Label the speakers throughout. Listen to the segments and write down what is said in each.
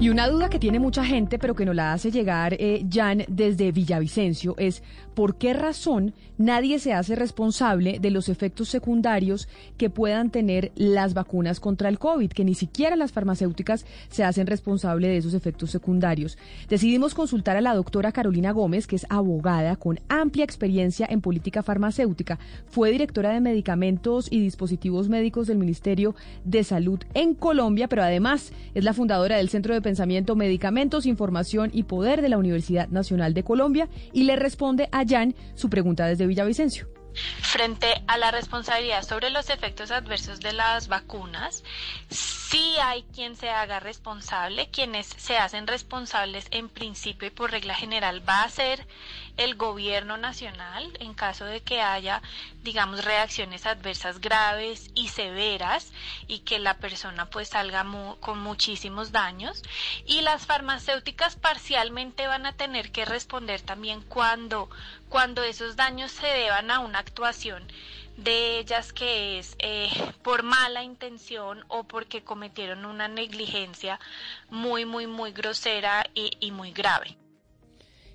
Speaker 1: Y una duda que tiene mucha gente, pero que nos la hace llegar eh, Jan desde Villavicencio, es por qué razón nadie se hace responsable de los efectos secundarios que puedan tener las vacunas contra el COVID, que ni siquiera las farmacéuticas se hacen responsable de esos efectos secundarios. Decidimos consultar a la doctora Carolina Gómez, que es abogada con amplia experiencia en política farmacéutica. Fue directora de medicamentos y dispositivos médicos del Ministerio de Salud en Colombia, pero además es la fundadora del Centro de Medicamentos, Información y Poder de la Universidad Nacional de Colombia y le responde a Jan su pregunta desde Villavicencio.
Speaker 2: Frente a la responsabilidad sobre los efectos adversos de las vacunas, sí hay quien se haga responsable, quienes se hacen responsables en principio y por regla general va a ser el gobierno nacional en caso de que haya, digamos, reacciones adversas graves y severas y que la persona pues salga con muchísimos daños. Y las farmacéuticas parcialmente van a tener que responder también cuando cuando esos daños se deban a una actuación de ellas que es eh, por mala intención o porque cometieron una negligencia muy, muy, muy grosera y, y muy grave.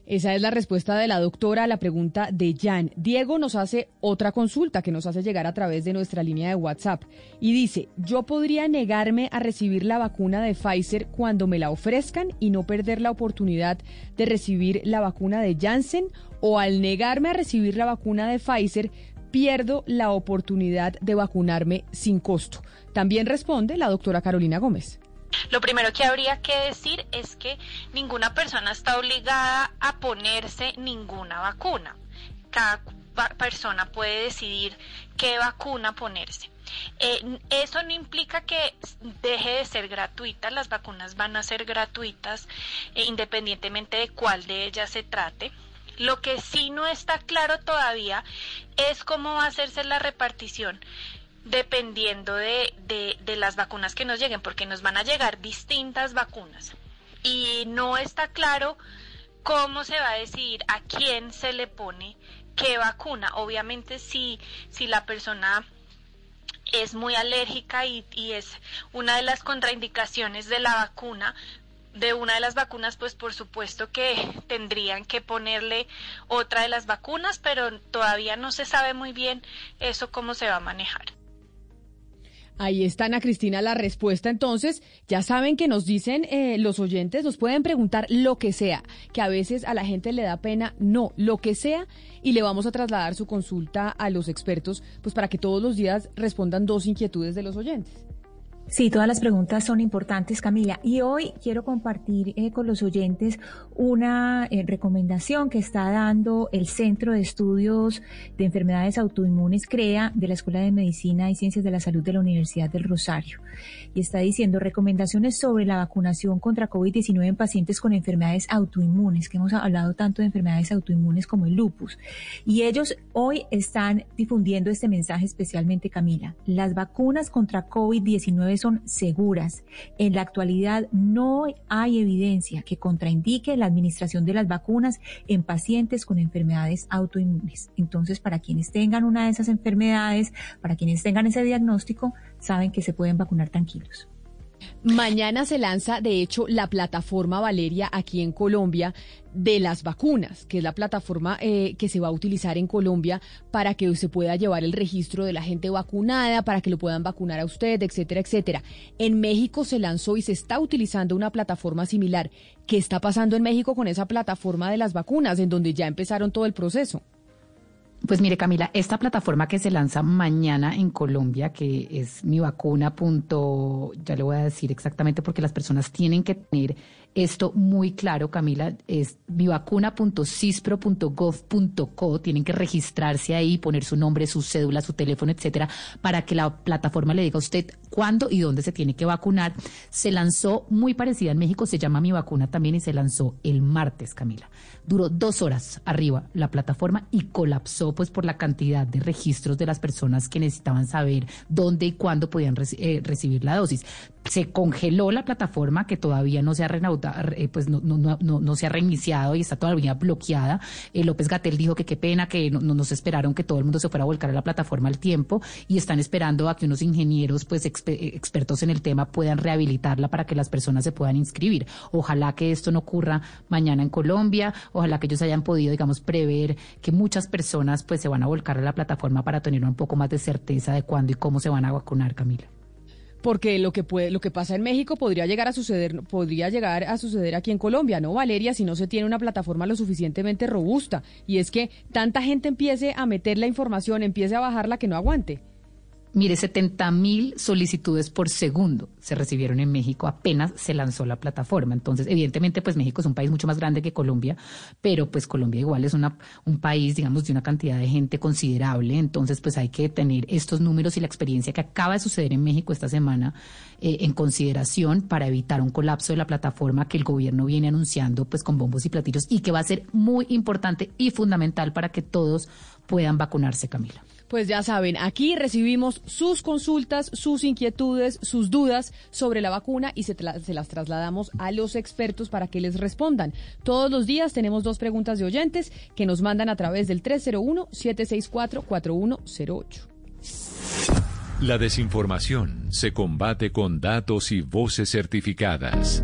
Speaker 1: Esa es la respuesta de la doctora a la pregunta de Jan. Diego nos hace otra consulta que nos hace llegar a través de nuestra línea de WhatsApp y dice, yo podría negarme a recibir la vacuna de Pfizer cuando me la ofrezcan y no perder la oportunidad de recibir la vacuna de Janssen o al negarme a recibir la vacuna de Pfizer pierdo la oportunidad de vacunarme sin costo. También responde la doctora Carolina Gómez.
Speaker 2: Lo primero que habría que decir es que ninguna persona está obligada a ponerse ninguna vacuna. Cada persona puede decidir qué vacuna ponerse. Eh, eso no implica que deje de ser gratuita, las vacunas van a ser gratuitas eh, independientemente de cuál de ellas se trate. Lo que sí no está claro todavía es cómo va a hacerse la repartición dependiendo de, de, las vacunas que nos lleguen, porque nos van a llegar distintas vacunas. Y no está claro cómo se va a decidir a quién se le pone qué vacuna. Obviamente si, si la persona es muy alérgica y, y, es una de las contraindicaciones de la vacuna, de una de las vacunas, pues por supuesto que tendrían que ponerle otra de las vacunas, pero todavía no se sabe muy bien eso cómo se va a manejar.
Speaker 1: Ahí está Ana Cristina la respuesta. Entonces, ya saben que nos dicen eh, los oyentes, nos pueden preguntar lo que sea, que a veces a la gente le da pena, no, lo que sea, y le vamos a trasladar su consulta a los expertos, pues para que todos los días respondan dos inquietudes de los oyentes.
Speaker 3: Sí, todas las preguntas son importantes, Camila. Y hoy quiero compartir eh, con los oyentes una eh, recomendación que está dando el Centro de Estudios de Enfermedades Autoinmunes, CREA, de la Escuela de Medicina y Ciencias de la Salud de la Universidad del Rosario. Y está diciendo recomendaciones sobre la vacunación contra COVID-19 en pacientes con enfermedades autoinmunes, que hemos hablado tanto de enfermedades autoinmunes como el lupus. Y ellos hoy están difundiendo este mensaje especialmente, Camila. Las vacunas contra COVID-19 son seguras. En la actualidad no hay evidencia que contraindique la administración de las vacunas en pacientes con enfermedades autoinmunes. Entonces, para quienes tengan una de esas enfermedades, para quienes tengan ese diagnóstico, saben que se pueden vacunar tranquilos.
Speaker 1: Mañana se lanza, de hecho, la plataforma Valeria aquí en Colombia de las vacunas, que es la plataforma eh, que se va a utilizar en Colombia para que se pueda llevar el registro de la gente vacunada, para que lo puedan vacunar a usted, etcétera, etcétera. En México se lanzó y se está utilizando una plataforma similar. ¿Qué está pasando en México con esa plataforma de las vacunas, en donde ya empezaron todo el proceso?
Speaker 4: Pues mire, Camila, esta plataforma que se lanza mañana en Colombia, que es mi vacuna. ya le voy a decir exactamente porque las personas tienen que tener esto muy claro, Camila, es mivacuna.cispro.gov.co. Tienen que registrarse ahí, poner su nombre, su cédula, su teléfono, etcétera, para que la plataforma le diga a usted cuándo y dónde se tiene que vacunar. Se lanzó muy parecida en México, se llama Mi Vacuna también y se lanzó el martes, Camila. Duró dos horas arriba la plataforma y colapsó pues por la cantidad de registros de las personas que necesitaban saber dónde y cuándo podían eh, recibir la dosis. Se congeló la plataforma que todavía no se ha eh, pues no, no, no, no, se ha reiniciado y está todavía bloqueada. Eh, López Gatel dijo que qué pena que no, nos esperaron que todo el mundo se fuera a volcar a la plataforma al tiempo y están esperando a que unos ingenieros pues expertos en el tema puedan rehabilitarla para que las personas se puedan inscribir. Ojalá que esto no ocurra mañana en Colombia, ojalá que ellos hayan podido, digamos, prever que muchas personas pues se van a volcar a la plataforma para tener un poco más de certeza de cuándo y cómo se van a vacunar, Camila
Speaker 1: porque lo que puede, lo que pasa en México podría llegar a suceder, podría llegar a suceder aquí en Colombia, ¿no, Valeria? Si no se tiene una plataforma lo suficientemente robusta. Y es que tanta gente empiece a meter la información, empiece a bajarla que no aguante.
Speaker 4: Mire, 70 mil solicitudes por segundo se recibieron en México apenas se lanzó la plataforma. Entonces, evidentemente, pues México es un país mucho más grande que Colombia, pero pues Colombia igual es una, un país, digamos, de una cantidad de gente considerable. Entonces, pues hay que tener estos números y la experiencia que acaba de suceder en México esta semana eh, en consideración para evitar un colapso de la plataforma que el gobierno viene anunciando pues con bombos y platillos y que va a ser muy importante y fundamental para que todos puedan vacunarse, Camila.
Speaker 1: Pues ya saben, aquí recibimos sus consultas, sus inquietudes, sus dudas sobre la vacuna y se, las trasladamos a los expertos para que les respondan. Todos los días tenemos dos preguntas de oyentes que nos mandan a través del 301-764-4108.
Speaker 5: La desinformación se combate con datos y voces certificadas.